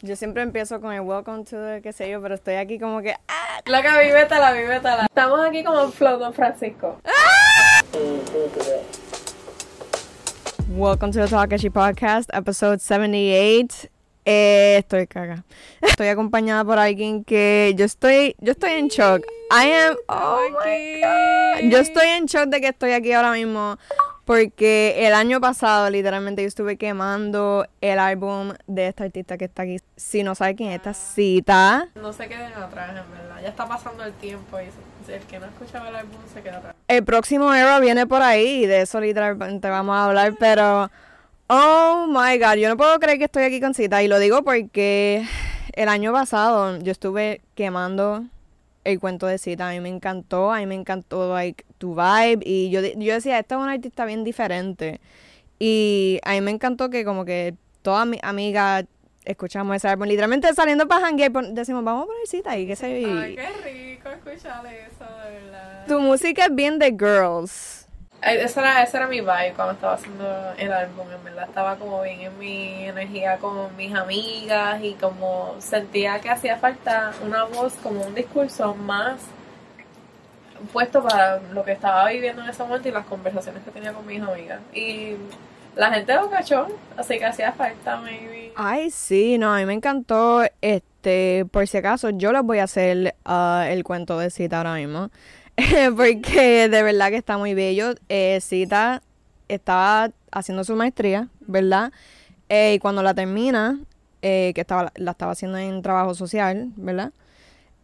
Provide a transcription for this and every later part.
Yo siempre empiezo con el welcome to the qué sé yo, pero estoy aquí como que ¡ah! Loca, vivétala, vivétala. Estamos aquí como en Flow Don Francisco. Welcome to the Takashi Podcast, episode 78. Eh, estoy caga. Estoy acompañada por alguien que yo estoy, yo estoy en shock. I am, oh my god. Yo estoy en shock de que estoy aquí ahora mismo porque el año pasado literalmente yo estuve quemando el álbum de esta artista que está aquí. Si no sabe quién es esta cita. No se queden atrás, en verdad. Ya está pasando el tiempo y el que no escuchaba el álbum se queda atrás. El próximo era viene por ahí y de eso literalmente vamos a hablar, pero... Oh my god, yo no puedo creer que estoy aquí con cita y lo digo porque el año pasado yo estuve quemando el cuento de cita. A mí me encantó, a mí me encantó like, tu vibe. Y yo, yo decía, esta es una artista bien diferente. Y a mí me encantó que como que todas mis amigas escuchamos ese álbum. Literalmente saliendo para hangar decimos, vamos a poner cita y qué sé yo. Ay, qué rico escuchar eso, de verdad. Tu música es bien de girls. Esa era, esa era mi vibe cuando estaba haciendo el álbum, en verdad. Estaba como bien en mi energía con mis amigas y como sentía que hacía falta una voz, como un discurso más puesto para lo que estaba viviendo en ese momento y las conversaciones que tenía con mis amigas. Y la gente lo cachó, así que hacía falta, maybe. Ay, sí, no, a mí me encantó. Este, por si acaso, yo les voy a hacer uh, el cuento de cita ahora mismo. porque de verdad que está muy bello. Eh, Cita estaba haciendo su maestría, ¿verdad? Eh, y cuando la termina, eh, que estaba, la estaba haciendo en trabajo social, ¿verdad?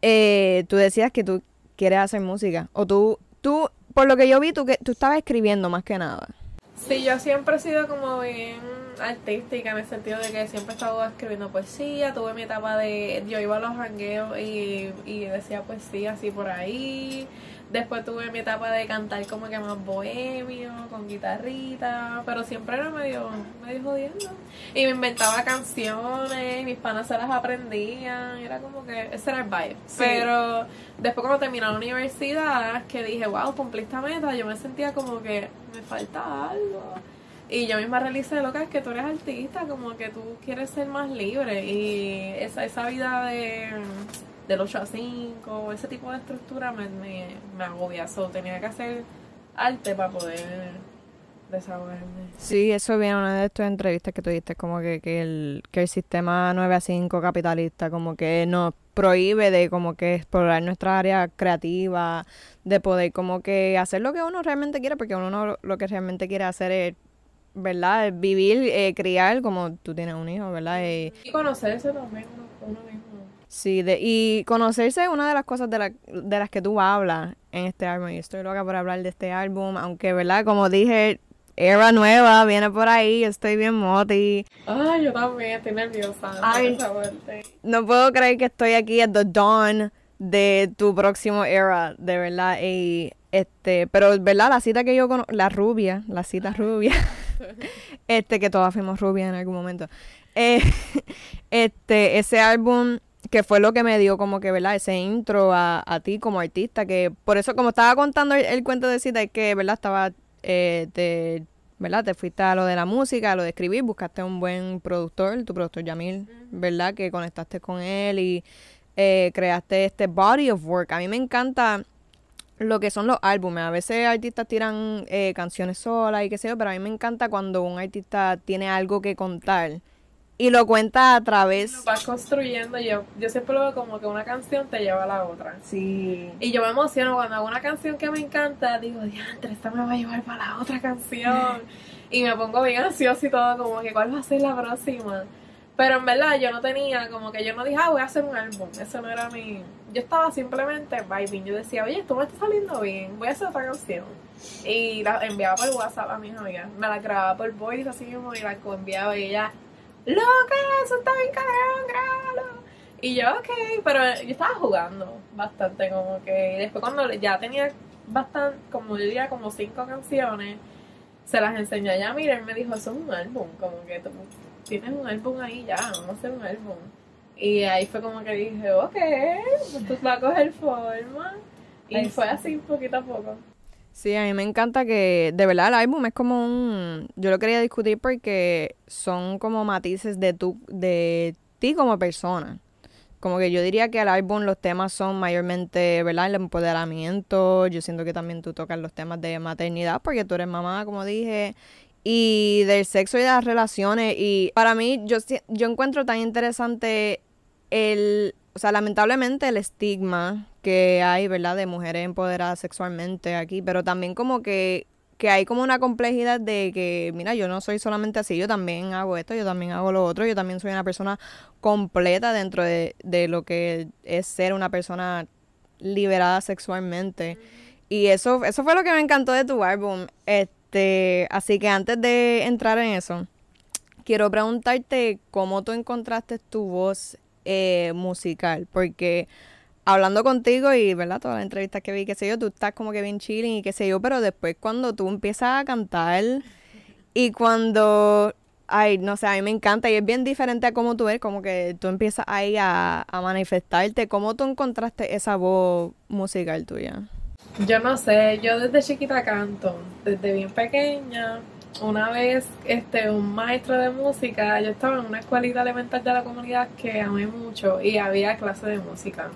Eh, tú decías que tú quieres hacer música. O tú, tú, por lo que yo vi, tú, que, tú estabas escribiendo más que nada. Sí, yo siempre he sido como bien artística en el sentido de que siempre he estado escribiendo poesía, tuve mi etapa de, yo iba a los rangueos y, y decía poesía así por ahí, Después tuve mi etapa de cantar como que más bohemio, con guitarrita, pero siempre era medio, medio jodiendo. Y me inventaba canciones, mis panas se las aprendían, era como que ese era el vibe. Pero después cuando terminé la universidad, que dije, wow, cumplí esta meta, yo me sentía como que me falta algo. Y yo misma realicé lo que es que tú eres artista, como que tú quieres ser más libre y esa, esa vida de del 8 a 5, ese tipo de estructura me, me, me agobia. So, tenía que hacer arte para poder desahogarme. Sí, eso viene en una de tus entrevistas que tú diste, como que, que, el, que el sistema 9 a 5 capitalista como que nos prohíbe de como que explorar nuestra área creativa, de poder como que hacer lo que uno realmente quiere, porque uno lo que realmente quiere hacer es ¿verdad? Vivir, eh, criar como tú tienes un hijo, ¿verdad? Y, y conocerse también mismo. Sí, de, y conocerse es una de las cosas de, la, de las que tú hablas en este álbum. Y estoy loca por hablar de este álbum, aunque, ¿verdad? Como dije, era nueva, viene por ahí, estoy bien moti. Ay, yo también, estoy nerviosa. Ay, no puedo creer que estoy aquí at the dawn de tu próximo era, de verdad. Y este, pero, ¿verdad? La cita que yo conozco, la rubia, la cita rubia, este, que todas fuimos rubias en algún momento. Eh, este, ese álbum que fue lo que me dio como que, ¿verdad? Ese intro a, a ti como artista, que por eso como estaba contando el, cuento de cita, es que, ¿verdad? Estaba, eh, te, ¿verdad? Te fuiste a lo de la música, a lo de escribir, buscaste un buen productor, tu productor Yamil, ¿verdad? Que conectaste con él y eh, creaste este body of work. A mí me encanta lo que son los álbumes. A veces artistas tiran eh, canciones solas y qué sé yo, pero a mí me encanta cuando un artista tiene algo que contar y lo cuenta a través. Lo vas construyendo. Yo, yo siempre lo veo como que una canción te lleva a la otra. Sí. Y yo me emociono cuando hago una canción que me encanta. Digo, diantre, esta me va a llevar para la otra canción. y me pongo bien ansiosa y todo, como que cuál va a ser la próxima. Pero en verdad yo no tenía, como que yo no dije, ah, voy a hacer un álbum. Eso no era mi. Yo estaba simplemente vibing. Yo decía, oye, esto me está saliendo bien, voy a hacer otra canción. Y la enviaba por WhatsApp a mis amigas. Me la grababa por voice así mismo y la enviaba y ella loca, eso está bien cabrón, grábalo. Y yo, ok, pero yo estaba jugando bastante, como que. Y después, cuando ya tenía bastante, como yo diría, como cinco canciones, se las enseñé a ella. Mira, él me dijo, eso es un álbum, como que tú tienes un álbum ahí ya, vamos a hacer un álbum. Y ahí fue como que dije, ok, pues va a coger forma. Y fue así, poquito a poco. Sí, a mí me encanta que, de verdad, el álbum es como un... Yo lo quería discutir porque son como matices de tu, de ti como persona. Como que yo diría que el álbum los temas son mayormente, ¿verdad? El empoderamiento. Yo siento que también tú tocas los temas de maternidad porque tú eres mamá, como dije. Y del sexo y de las relaciones. Y para mí, yo, yo encuentro tan interesante el, o sea, lamentablemente el estigma que hay, ¿verdad? De mujeres empoderadas sexualmente aquí. Pero también como que que hay como una complejidad de que, mira, yo no soy solamente así, yo también hago esto, yo también hago lo otro, yo también soy una persona completa dentro de, lo que es ser una persona liberada sexualmente. Y eso, eso fue lo que me encantó de tu álbum. Este, así que antes de entrar en eso, quiero preguntarte cómo tú encontraste tu voz eh, musical, porque hablando contigo y, ¿verdad? Todas las entrevistas que vi, qué sé yo, tú estás como que bien chilling y qué sé yo, pero después cuando tú empiezas a cantar y cuando, ay, no sé, a mí me encanta y es bien diferente a cómo tú ves, como que tú empiezas ahí a, a manifestarte, ¿cómo tú encontraste esa voz musical tuya? Yo no sé, yo desde chiquita canto, desde bien pequeña. Una vez, este, un maestro de música, yo estaba en una escuelita elemental de la comunidad que amé mucho y había clase de música.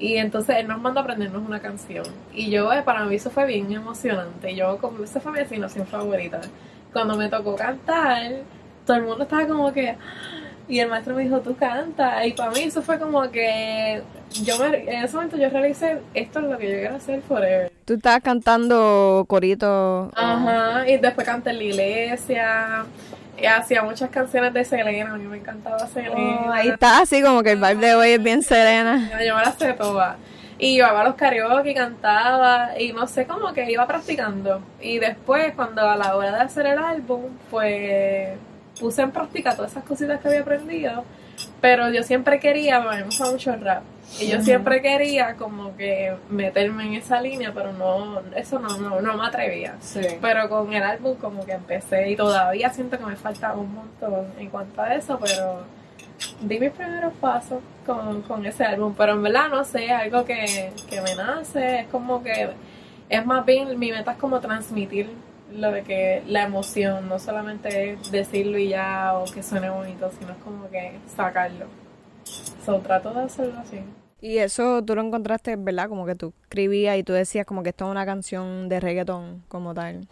Y entonces él nos mandó a aprendernos una canción. Y yo, eh, para mí eso fue bien emocionante. Yo, como esa fue mi asignación favorita. Cuando me tocó cantar, todo el mundo estaba como que... Y el maestro me dijo, tú canta. Y para mí eso fue como que... yo me, En ese momento yo realicé, esto es lo que yo quiero hacer forever. Tú estabas cantando corito. Ajá, y después canté en la iglesia hacía muchas canciones de Selena, a mí me encantaba Selena. Oh, ahí está, así como que el vibe de hoy es bien Selena. Yo me la sé toda. Y iba a los karaoke, cantaba y no sé, cómo que iba practicando. Y después, cuando a la hora de hacer el álbum, pues puse en práctica todas esas cositas que había aprendido. Pero yo siempre quería, me gusta mucho el rap. Y yo siempre quería como que meterme en esa línea, pero no, eso no, no, no me atrevía. Pero con el álbum como que empecé y todavía siento que me falta un montón en cuanto a eso, pero di mis primeros pasos con, con ese álbum. Pero en verdad no sé, algo que, que me nace, es como que es más bien, mi meta es como transmitir lo de que la emoción, no solamente decirlo y ya o que suene bonito, sino es como que sacarlo. So, trato de hacerlo así. Y eso tú lo encontraste, ¿verdad? Como que tú escribías y tú decías como que esto es una canción de reggaetón como tal.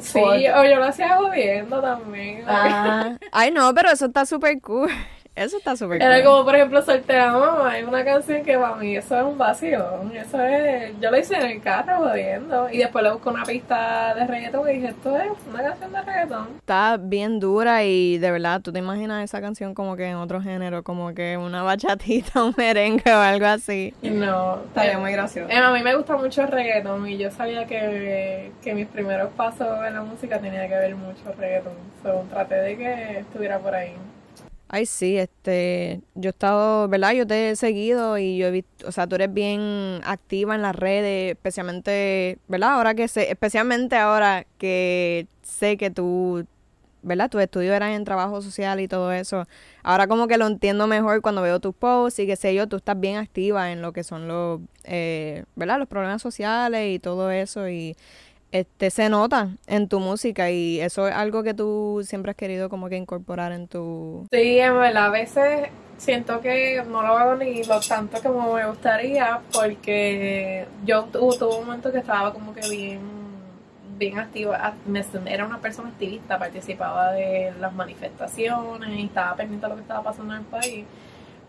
Sí, o yo lo hacía jodiendo también. Ah. Ay, no, pero eso está súper cool. Eso está súper Era como, por ejemplo, Soltera Mamá. Hay una canción que para mí eso es un vacío. Eso es... Yo lo hice en el carro jodiendo. Y después le busco una pista de reggaetón y dije, esto es una canción de reggaetón. Está bien dura y de verdad, ¿tú te imaginas esa canción como que en otro género? Como que una bachatita, un merengue o algo así. No. Estaría muy gracioso. Eh, a mí me gusta mucho el reggaetón y yo sabía que, que mis primeros pasos en la música tenía que ver mucho reggaetón. So, traté de que estuviera por ahí. Ay, sí, este, yo he estado, ¿verdad? Yo te he seguido y yo he visto, o sea, tú eres bien activa en las redes, especialmente, ¿verdad? Ahora que sé, especialmente ahora que sé que tú, ¿verdad? Tus estudios eran en trabajo social y todo eso. Ahora como que lo entiendo mejor cuando veo tus posts y que sé yo, tú estás bien activa en lo que son los, eh, ¿verdad? Los problemas sociales y todo eso y este se nota en tu música y eso es algo que tú siempre has querido como que incorporar en tu... Sí, en verdad, a veces siento que no lo hago ni lo tanto como me gustaría porque yo tuve un momento que estaba como que bien bien activa, era una persona activista, participaba de las manifestaciones y estaba pendiente de lo que estaba pasando en el país,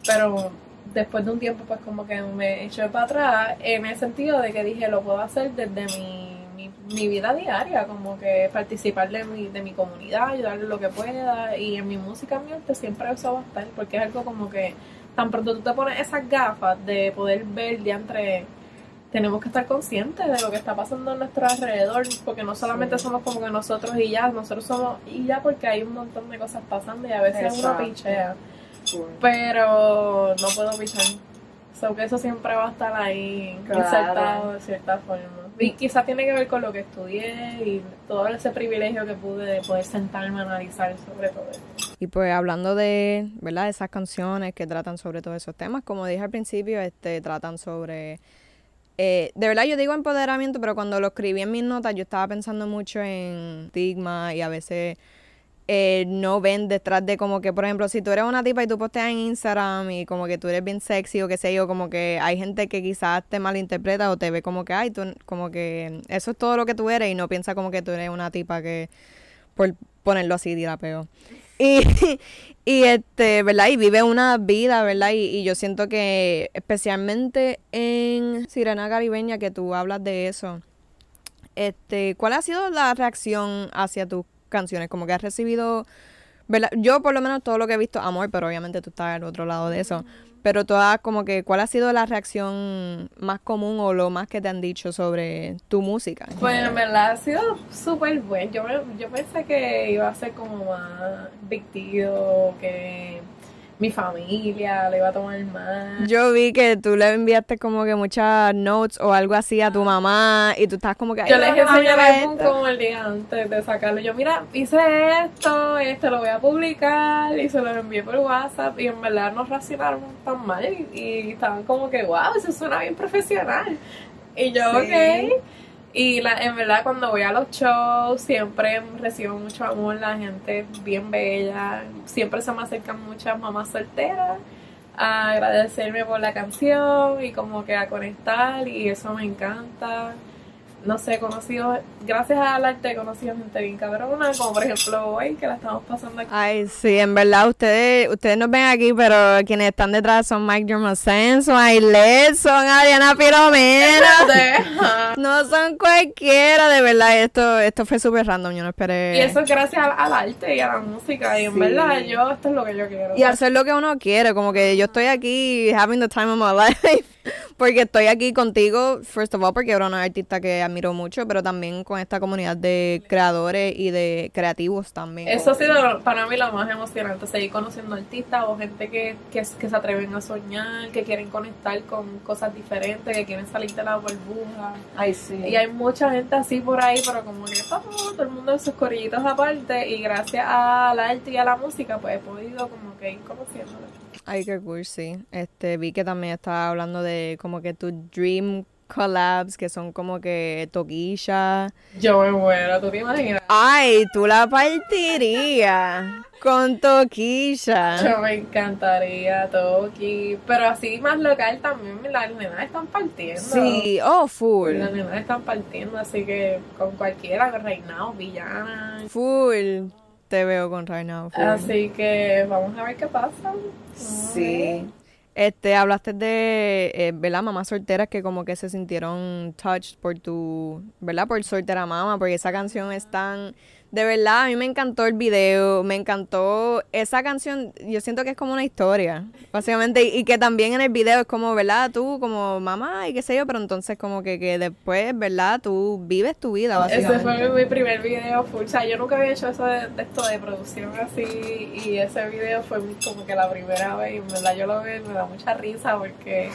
pero después de un tiempo pues como que me eché para atrás en el sentido de que dije lo puedo hacer desde mi mi, vida diaria, como que participar de mi, de mi comunidad, ayudarle lo que pueda y en mi música, mi arte siempre eso va a estar porque es algo como que tan pronto tú te pones esas gafas de poder ver de entre tenemos que estar conscientes de lo que está pasando a nuestro alrededor, porque no solamente somos como que nosotros y ya, nosotros somos y ya porque hay un montón de cosas pasando y a veces uno pichea. Pero no puedo pichar. So que eso siempre va a estar ahí insertado de cierta forma. Quizás tiene que ver con lo que estudié y todo ese privilegio que pude de poder sentarme a analizar sobre todo esto. Y pues hablando de, ¿verdad? Esas canciones que tratan sobre todos esos temas, como dije al principio, este tratan sobre... Eh, de verdad yo digo empoderamiento, pero cuando lo escribí en mis notas yo estaba pensando mucho en estigma y a veces eh, no ven detrás de como que, por ejemplo, si tú eres una tipa y tú posteas en Instagram y como que tú eres bien sexy o qué sé yo, como que hay gente que quizás te malinterpreta o te ve como que, ay, tú, como que eso es todo lo que tú eres y no piensa como que tú eres una tipa que, por ponerlo así, dirá peor. Y, y este, ¿verdad? Y vive una vida, ¿verdad? Y, y yo siento que especialmente en Sirena Caribeña que tú hablas de eso, este, ¿cuál ha sido la reacción hacia tus canciones? Como que has recibido, ¿verdad? Yo por lo menos todo lo que he visto, amor, pero obviamente tú estás al otro lado de eso. Pero todas, como que, ¿cuál ha sido la reacción más común o lo más que te han dicho sobre tu música? Pues en verdad ha sido súper bueno. Yo, yo pensé que iba a ser como más deal, que mi familia le iba a tomar mal. Yo vi que tú le enviaste como que muchas notes o algo así a tu mamá y tú estás como que... "Ay, Yo les enseñé el esto". como el día antes de sacarlo. Yo, mira, hice esto, este lo voy a publicar y se lo envié por WhatsApp y en verdad nos reaccionaron tan mal y, y estaban como que, wow, eso suena bien profesional. Y yo, Sí. ok. Y la, en verdad cuando voy a los shows siempre recibo mucho amor, la gente bien bella, siempre se me acercan muchas mamás solteras a agradecerme por la canción y como que a conectar y eso me encanta. No sé, he conocido, gracias al arte he conocido gente bien cabrona, como por ejemplo hoy que la estamos pasando aquí. Ay, sí, en verdad, ustedes ustedes nos ven aquí, pero quienes están detrás son Mike Germasen, son Ailet, son Ariana Filomena. Deja. No son cualquiera, de verdad. Esto esto fue súper random, yo no esperé. Y eso es gracias al, al arte y a la música y en Sí. verdad yo esto es lo que yo quiero. Y hacer lo que uno quiere, como que yo estoy aquí having the time of my life. Porque estoy aquí contigo, first of all, porque eres una artista que admiro mucho, pero también con esta comunidad de creadores y de creativos también. Eso ha sido para mí lo más emocionante, seguir conociendo artistas o gente que, que, que se atreven a soñar, que quieren conectar con cosas diferentes, que quieren salir de la burbuja. Ay, sí. Y hay mucha gente así por ahí, pero como que todo, todo el mundo en sus corillitos aparte y gracias al arte y a la música pues he podido como que ir conociéndolo. Ay, qué cool, sí. Este, vi que también estaba hablando de como que tus dream collabs, que son como que toquilla. Yo me muero, ¿tú te imaginas? Ay, tú la partirías con toquilla. Yo me encantaría Toki, pero así más local también las nenas están partiendo. Sí, oh, full. Las nenas están partiendo, así que con cualquiera, con Reinao, Villana. Full. Te veo con Right Now. Así que vamos a ver qué pasa. Ver. Este, hablaste de, eh, ¿verdad? Mamás solteras que como que se sintieron touched por tu, ¿verdad? Por soltera mama, porque esa canción es tan, de verdad, a mí me encantó el video, me encantó esa canción, yo siento que es como una historia, básicamente, y, y que también en el video es como, ¿verdad? Tú como mamá y qué sé yo, pero entonces como que, que después, ¿verdad? Tú vives tu vida, básicamente. Ese fue mi, mi primer video full. O sea, yo nunca había hecho eso de, de esto de producción así. Y ese video fue como que la primera vez. Y en verdad yo lo veo y me da mucha risa porque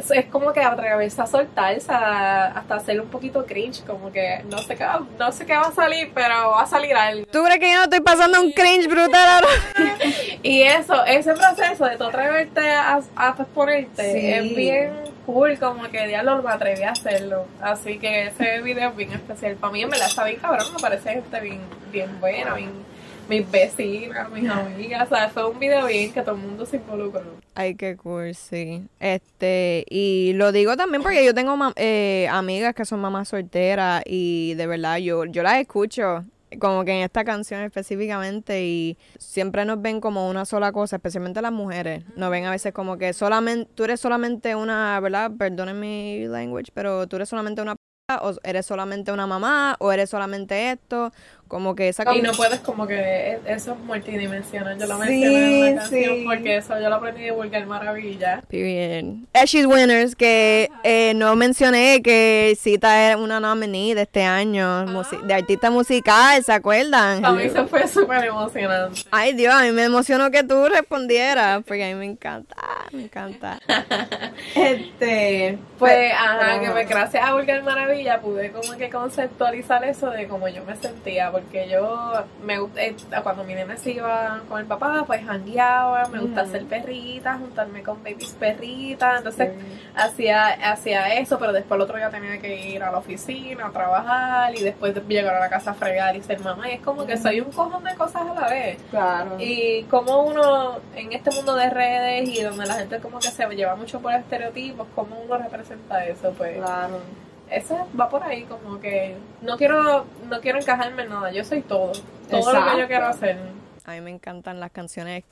es, es como que atreverse a soltarse, a- hasta hacer un poquito cringe. Como que no sé qué, va- no sé qué va a salir, pero va a salir algo. ¿Tú crees que yo no estoy pasando un cringe brutal ahora? Y eso, ese proceso de tú atreverte a, a exponerte Sí. es bien cool, como que diablo me atreví a hacerlo. Así que ese video es bien especial. Para mí en verdad está bien cabrón, me parece gente bien, bien buena, bien, mis vecinas, mis amigas. O sea, fue un video bien que todo el mundo se involucró. Ay, qué cool, sí. Este, y lo digo también porque yo tengo eh, amigas que son mamás solteras y de verdad yo, yo las escucho como que en esta canción específicamente y siempre nos ven como una sola cosa, especialmente las mujeres. Nos ven a veces como que solamente, tú eres solamente una, ¿verdad? Perdonen mi language, pero tú eres solamente una o eres solamente una mamá o eres solamente esto, como que esa Y no puedes como que eso es multidimensional. Yo lo Sí, mencioné en una canción sí. porque eso yo lo aprendí de Vulgar Maravilla. Period. Ashes Winners, que eh, no mencioné que Cita es una nominee de este año, musi- de artista musical, ¿se acuerdan? A mí se fue súper emocionante. Ay Dios, a mí me emocionó que tú respondieras, porque a mí me encanta, me encanta. este, Pues, ajá, que pues gracias a Vulgar Maravilla pude como que conceptualizar eso de cómo yo me sentía, porque yo me eh, cuando mi nene se iba con el papá, pues jangueaba, me gusta hacer perritas, juntarme con babies perritas, entonces hacía, hacía eso, pero después el otro día tenía que ir a la oficina a trabajar y después llegar a la casa a fregar y ser mamá, y es como que soy un cojón de cosas a la vez. Claro. Y como uno, en este mundo de redes y donde la gente como que se lleva mucho por estereotipos, cómo uno representa eso, pues. Claro. Eso va por ahí, como que no quiero, no quiero encajarme en nada, yo soy todo, todo lo que yo quiero hacer. A mí me encantan las canciones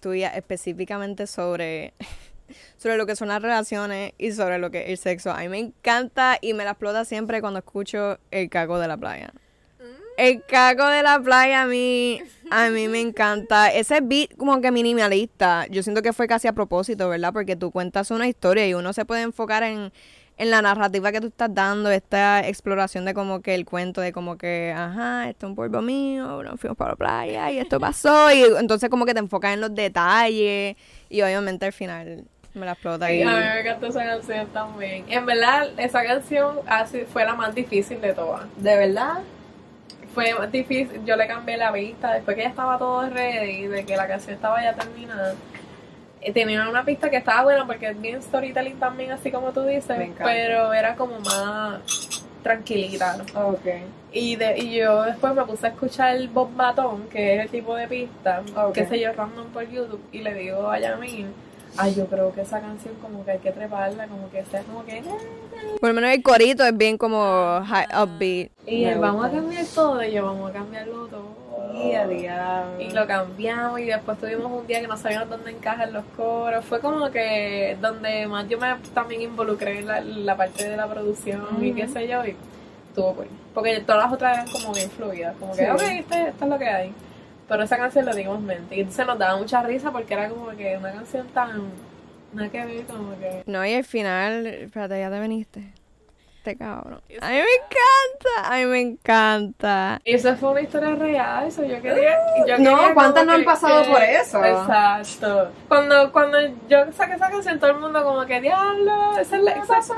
tuyas específicamente sobre, sobre lo que son las relaciones y sobre lo que es el sexo. A mí me encanta y me la explota siempre cuando escucho el cago de la playa. El cago de la playa a mí, a mí me encanta. Ese beat como que minimalista, yo siento que fue casi a propósito, ¿verdad? Porque tú cuentas una historia y uno se puede enfocar en, en la narrativa que tú estás dando, esta exploración de como que el cuento de como que, ajá, esto es un pueblo mío, nos fuimos para la playa y esto pasó. Y entonces como que te enfocas en los detalles y obviamente al final me la explota. Y... A mí me encantó esa canción también. En verdad, esa canción así fue la más difícil de todas. ¿De verdad? Fue difícil, yo le cambié la vista después que ya estaba todo ready, de que la canción estaba ya terminada. Eh, tenía una pista que estaba buena porque es bien storytelling también, así como tú dices, pero era como más tranquilita. Okay. Y, de, y yo después me puse a escuchar el Bob Batón, que es el tipo de pista, que se yo, random por YouTube, y le digo a Yamin, ay, yo creo que esa canción como que hay que treparla, como que sea como que... Por lo menos el corito es bien como high upbeat. Y vamos a cambiar todo, y yo vamos a cambiarlo todo. Y lo cambiamos y después tuvimos un día que no sabíamos dónde encajan los coros. Fue como que donde más yo me también involucré en la, parte de la producción y qué sé yo. Y estuvo pues. Porque todas las otras eran como bien fluidas. Como que, ok, este, esto es lo que hay. Pero esa canción la dimos mente. Y entonces nos daba mucha risa porque era como que una canción tan. Nada que ver, como que. No, y al final. Espérate, ya te veniste. Este cabrón. A mí me encanta. A mí me encanta. Y eso fue una historia real. Eso yo quería. Yo no, ¿cuántas no han pasado por eso? Exacto. Cuando, cuando yo saqué esa canción, todo el mundo como que, diablo, esa es la. Esa es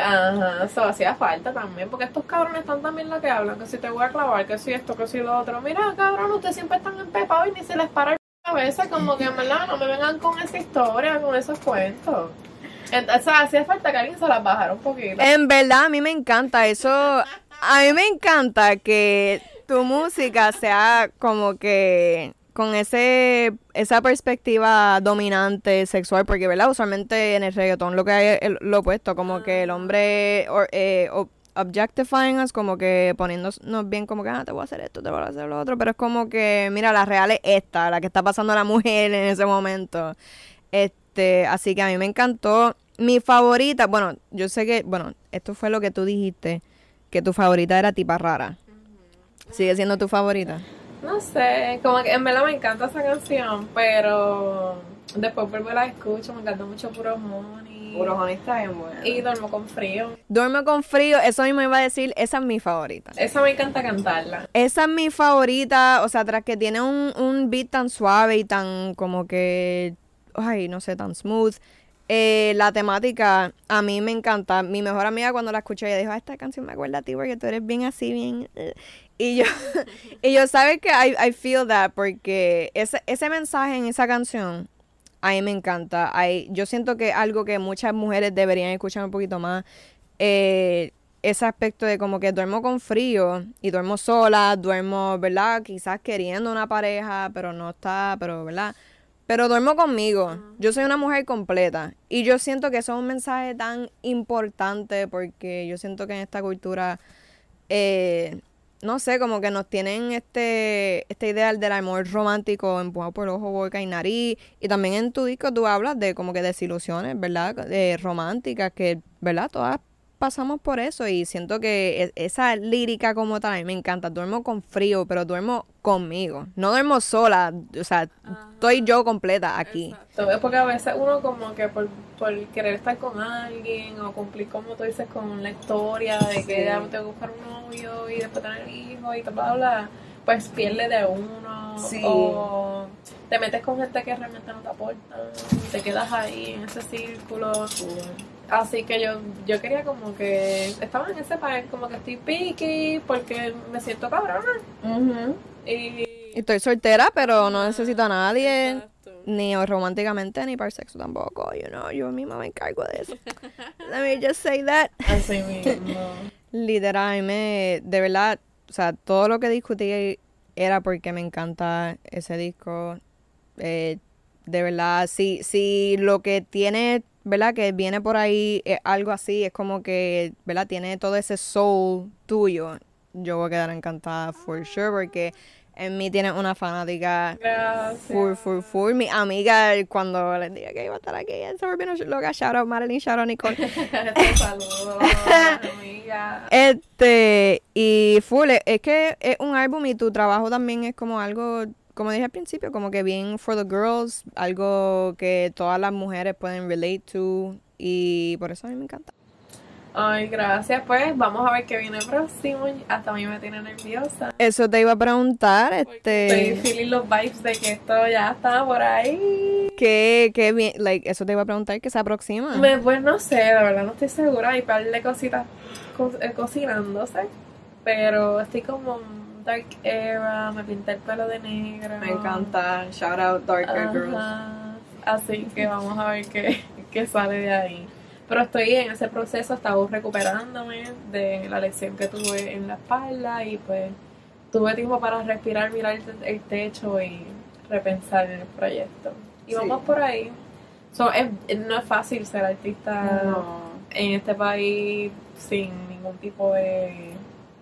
Ajá, eso hacía falta también, porque estos cabrones están también lo que hablan, que si te voy a clavar, que si esto, que si lo otro. Mira, cabrón, ustedes siempre están empepados y ni se les para el cabeza, como que en verdad no me vengan con esa historia, con esos cuentos. Entonces hacía falta que alguien se las bajara un poquito. En verdad, a mí me encanta eso. A mí me encanta que tu música sea como que con ese esa perspectiva dominante sexual, porque, ¿verdad? Usualmente en el reggaetón lo que hay es lo opuesto, como que el hombre eh, objectifying us, como que poniéndonos bien como que, ah, te voy a hacer esto, te voy a hacer lo otro, pero es como que, mira, la real es esta, la que está pasando a la mujer en ese momento. Este, así que a mí me encantó. Mi favorita, bueno, yo sé que, bueno, esto fue lo que tú dijiste, que tu favorita era tipa rara. ¿Sigue siendo tu favorita? No sé, como que en verdad me encanta esa canción, pero después vuelvo y la escucho, me encanta mucho Puro Honey. Puro Honey está bien bueno. Y Duermo con Frío. Duermo con Frío, eso mismo iba a decir, esa es mi favorita. Esa me encanta cantarla. Esa es mi favorita, o sea, tras que tiene un, un beat tan suave y tan como que, ay, no sé, tan smooth. Eh, la temática a mí me encanta. Mi mejor amiga cuando la escuché, ella dijo, ah, esta canción me acuerda a ti porque tú eres bien así, bien... Eh". Y yo, y yo sabes que I, I feel that porque ese, ese mensaje en esa canción a mí me encanta. I, yo siento que algo que muchas mujeres deberían escuchar un poquito más. Eh, ese aspecto de como que duermo con frío y duermo sola, duermo, ¿verdad? Quizás queriendo una pareja, pero no está, pero, ¿verdad? Pero duermo conmigo. Yo soy una mujer completa. Y yo siento que eso es un mensaje tan importante porque yo siento que en esta cultura eh, no sé, como que nos tienen este, este ideal del amor romántico empujado por ojo, boca y nariz. Y también en tu disco tú hablas de como que desilusiones, ¿verdad? De románticas que, ¿verdad? Todas pasamos por eso y siento que e, esa lírica como tal a mí me encanta. Duermo con frío, pero duermo conmigo. No duermo sola, o sea, estoy yo completa aquí. Exacto. Es porque a veces uno como que por, por, querer estar con alguien o cumplir como tú dices con la historia de que ya tengo que buscar un novio y después tener hijos y bla, bla, bla pues pierde de uno Sí. o te metes con gente que realmente no te aporta, te quedas ahí en ese círculo. Así que yo, yo quería como que estaba en ese país como que estoy piqui porque me siento cabrona. Y Y Estoy soltera, pero no necesito a nadie. Exacto. Ni románticamente, ni para el sexo tampoco. You know, yo misma me encargo de eso. Let me just say that. Así mismo. Literal, me, de verdad, o sea, todo lo que discutí era porque me encanta ese disco. Eh, de verdad, si, si lo que tiene, ¿verdad? Que viene por ahí es algo así, es como que, ¿verdad? Tiene todo ese soul tuyo. Yo voy a quedar encantada, for sure, porque en mí tiene una fanática Gracias. full, full, full. Mi amiga, cuando les dije que iba a estar aquí en Sorbino Loca, shout out Marilyn, shout out Nicole. Te saludo, amiga. Este, y full, es que es un álbum y tu trabajo también es como algo, como dije al principio, como que bien for the girls, algo que todas las mujeres pueden relate to y por eso a mí me encanta. Ay, gracias. Pues vamos a ver qué viene próximo. Hasta a mí me tiene nerviosa. Eso te iba a preguntar, Estoy este, feeling los vibes de que esto ya está por ahí. ¿qué, qué bien, like, eso te iba a preguntar que se aproxima. Me- pues no sé, de verdad no estoy segura. Hay un par de cositas co- eh, cocinándose. Pero estoy como dark era. Me pinté el pelo de negro. shout out Ajá. Así que vamos a ver qué, qué sale de ahí. Pero estoy en ese proceso, estaba recuperándome de la lección que tuve en la espalda y pues tuve tiempo para respirar, mirar el, techo y repensar en el proyecto. Y Sí. vamos por ahí. So, es- no es fácil ser artista en este país sin ningún tipo de,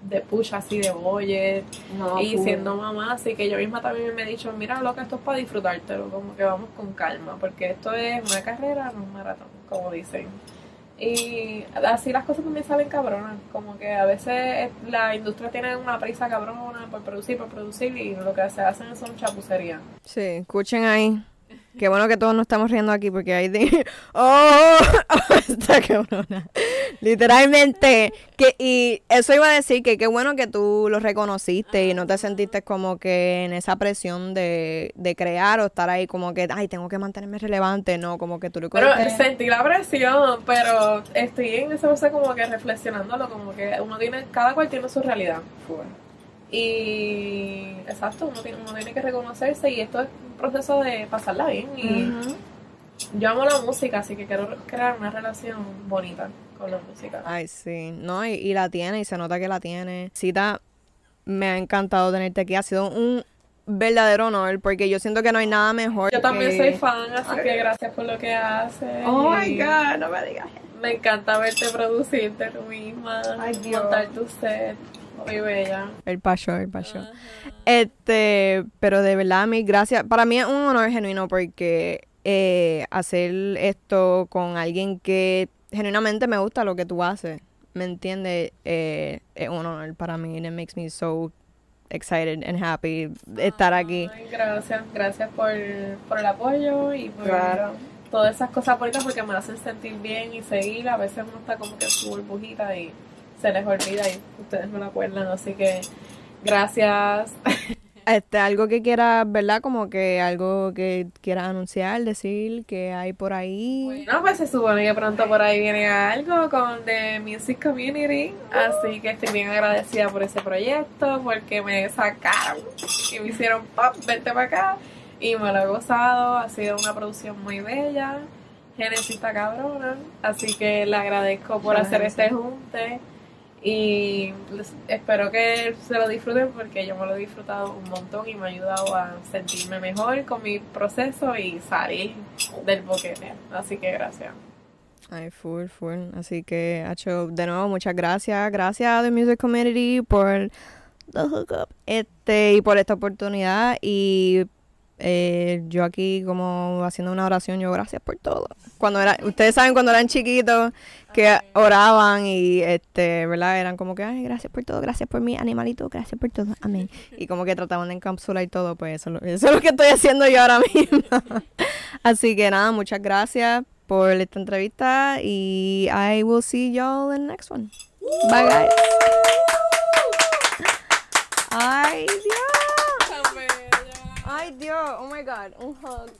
de push así de budget no, y siendo mamá, así que yo misma también me he dicho, mira, lo que esto es para disfrutártelo, como que vamos con calma, porque esto es una carrera, no un maratón, como dicen. Y así las cosas también salen cabronas, como que a veces la industria tiene una prisa cabrona por producir, por producir, y lo que se hacen son chapucerías. Sí, escuchen ahí. Qué bueno que todos nos estamos riendo aquí porque hay de... ¡Oh! Está cabrona. Literalmente. Que, y eso iba a decir que qué bueno que tú lo reconociste y no te sentiste como que en esa presión de, de crear o estar ahí como que, ay, tengo que mantenerme relevante. No, como que tú lo Pero sentí la presión, pero estoy en ese proceso como que reflexionándolo, como que uno tiene, cada cual tiene su realidad. Y exacto, uno tiene, uno tiene que reconocerse y esto es un proceso de pasarla bien. Y yo amo la música, así que quiero crear una relación bonita con la música. Ay, sí. No, y, y la tiene y se nota que la tiene. Cita, me ha encantado tenerte aquí. Ha sido un verdadero honor porque yo siento que no hay nada mejor. Yo también que- soy fan, así Ay. que gracias por lo que haces. Oh my god, no me digas. Me encanta verte producirte tú misma, Ay, Dios. montar tu set. Muy bella. El pacho, el pacho. Este, pero de verdad, mil gracias. Para mí es un honor genuino porque eh, hacer esto con alguien que genuinamente me gusta lo que tú haces, ¿me entiendes? Eh, es un honor para mí. And it makes me so excited and happy de estar aquí. Ay, gracias, gracias por, por el apoyo y por Claro. todas esas cosas bonitas porque me hacen sentir bien y seguir. A veces uno está como que en su burbujita y se les olvida y ustedes me lo acuerdan. Así que gracias. Este, algo que quieras, ¿verdad? Como que algo que quieras anunciar, decir que hay por ahí. No, pues se supone que pronto por ahí viene algo con The Music Community. Así que estoy bien agradecida por ese proyecto porque me sacaron y me hicieron pop, vente para acá. Y me lo he gozado. Ha sido una producción muy bella. Genesis está cabrona. Así que le agradezco por hacer este junte. Y espero que se lo disfruten porque yo me lo he disfrutado un montón y me ha ayudado a sentirme mejor con mi proceso y salir del boquete. Así que gracias. Ay, full, full. Así que, de nuevo, muchas gracias. Gracias a The Music Community por the hookup. Este, y por esta oportunidad. Y eh, yo aquí como haciendo una oración, yo gracias por todo. Cuando era, ustedes saben cuando eran chiquitos que oraban y este, ¿verdad? Eran como que, ay, gracias por todo, gracias por mi animalito, gracias por todo, amén. Y como que trataban de encapsular todo, pues eso, es lo- eso es lo que estoy haciendo yo ahora mismo. Así que nada, muchas gracias por esta entrevista y I will see y'all in the next one. Bye guys. Ay, Dios. My do. Oh my god. Um hug.